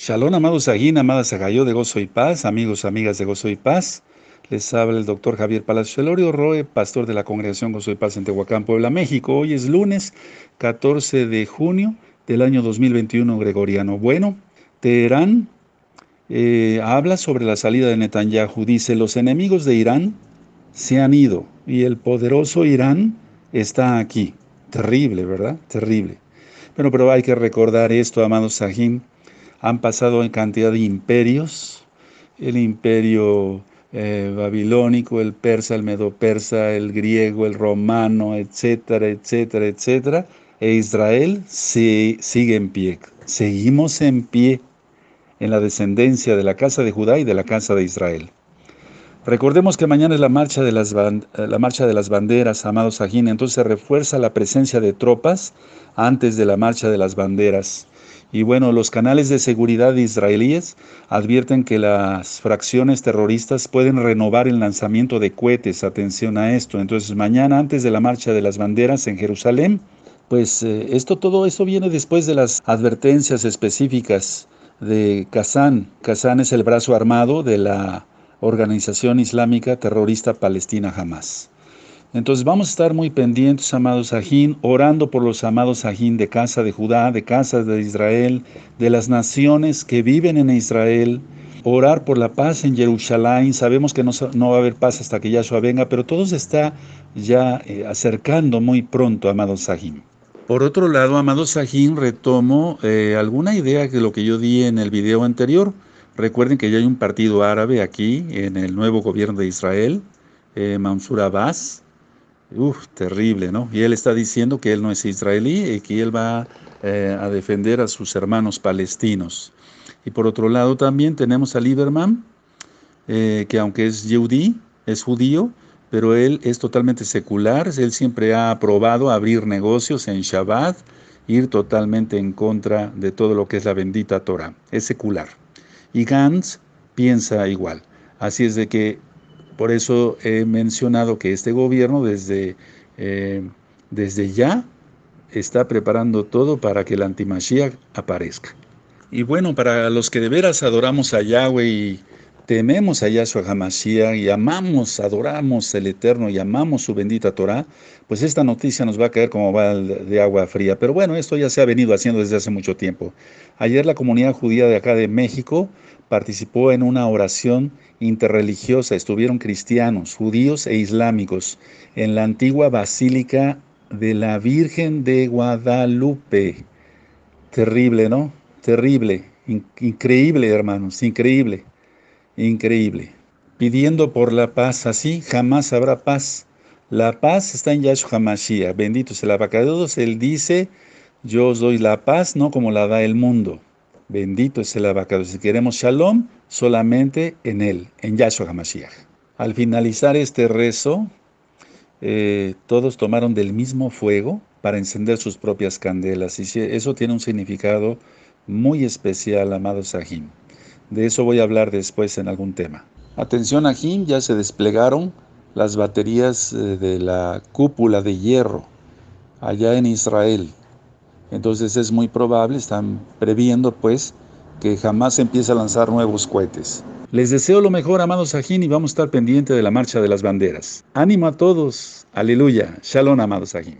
Shalom, amados Sajín, amadas Agayó de Gozo y Paz, amigos, amigas de Gozo y Paz. Les habla el doctor Javier Palacio Elorio Roe, pastor de la Congregación Gozo y Paz en Tehuacán, Puebla, México. Hoy es lunes 14 de junio del año 2021 gregoriano. Bueno, Teherán eh, habla sobre la salida de Netanyahu. Dice, los enemigos de Irán se han ido y el poderoso Irán está aquí. Terrible, ¿verdad? Terrible. Bueno, pero hay que recordar esto, amados Sajín han pasado en cantidad de imperios, el imperio eh, babilónico, el persa, el medo-persa, el griego, el romano, etcétera, etcétera, etcétera, e Israel sigue en pie. Seguimos en pie en la descendencia de la casa de Judá y de la casa de Israel. Recordemos que mañana es la marcha de las, la marcha de las banderas, amados Sajín, entonces se refuerza la presencia de tropas antes de la marcha de las banderas. Y bueno, los canales de seguridad israelíes advierten que las fracciones terroristas pueden renovar el lanzamiento de cohetes. Atención a esto. Entonces, mañana, antes de la marcha de las banderas en Jerusalén, pues eh, esto, todo eso viene después de las advertencias específicas de Kazán. Kazán es el brazo armado de la organización islámica terrorista palestina Hamas. Entonces vamos a estar muy pendientes, amados Sajín, orando por los amados Sajín de casa de Judá, de casa de Israel, de las naciones que viven en Israel, orar por la paz en Jerusalén. Sabemos que no, va a haber paz hasta que Yahshua venga, pero todo se está ya eh, acercando muy pronto, amados Sajín. Por otro lado, amados Sajín, retomo eh, alguna idea de lo que yo di en el video anterior. Recuerden que ya hay un partido árabe aquí en el nuevo gobierno de Israel, eh, Mansour Abbas, Uf, terrible, ¿no? Y él está diciendo que él no es israelí y que él va eh, a defender a sus hermanos palestinos. Y por otro lado también tenemos a Lieberman, eh, que aunque es yudí, es judío, pero él es totalmente secular, él siempre ha aprobado abrir negocios en Shabbat, ir totalmente en contra de todo lo que es la bendita Torah, es secular. Y Gantz piensa igual. Así es de que por eso he mencionado que este gobierno desde, eh, desde ya está preparando todo para que el antimashiach aparezca. Y bueno, para los que de veras adoramos a Yahweh y tememos a Yahshua HaMashiach y amamos, adoramos el Eterno y amamos su bendita Torah, pues esta noticia nos va a caer como va de agua fría. Pero bueno, esto ya se ha venido haciendo desde hace mucho tiempo. Ayer la comunidad judía de acá de México participó en una oración interreligiosa. Estuvieron cristianos, judíos e islámicos en la antigua Basílica de la Virgen de Guadalupe. Terrible, ¿no? Terrible, increíble, hermanos, increíble increíble. Pidiendo por la paz, así jamás habrá paz. La paz está en Yahshua HaMashiach. Bendito sea el abacados. Él dice, yo os doy la paz, no como la da el mundo. Bendito es el abacados. Si queremos shalom, solamente en él, en Yahshua HaMashiach. Al finalizar este rezo, eh, todos tomaron del mismo fuego para encender sus propias candelas. Y eso tiene un significado muy especial, amado Sahim. De eso voy a hablar después en algún tema. Atención a ya se desplegaron las baterías eh, de la cúpula de hierro allá en Israel. Entonces es muy probable, están previendo pues que jamás empiece a lanzar nuevos cohetes. Les deseo lo mejor, amados Sajín, y vamos a estar pendientes de la marcha de las banderas. Ánimo a todos. Aleluya. Shalom, amados Sajín.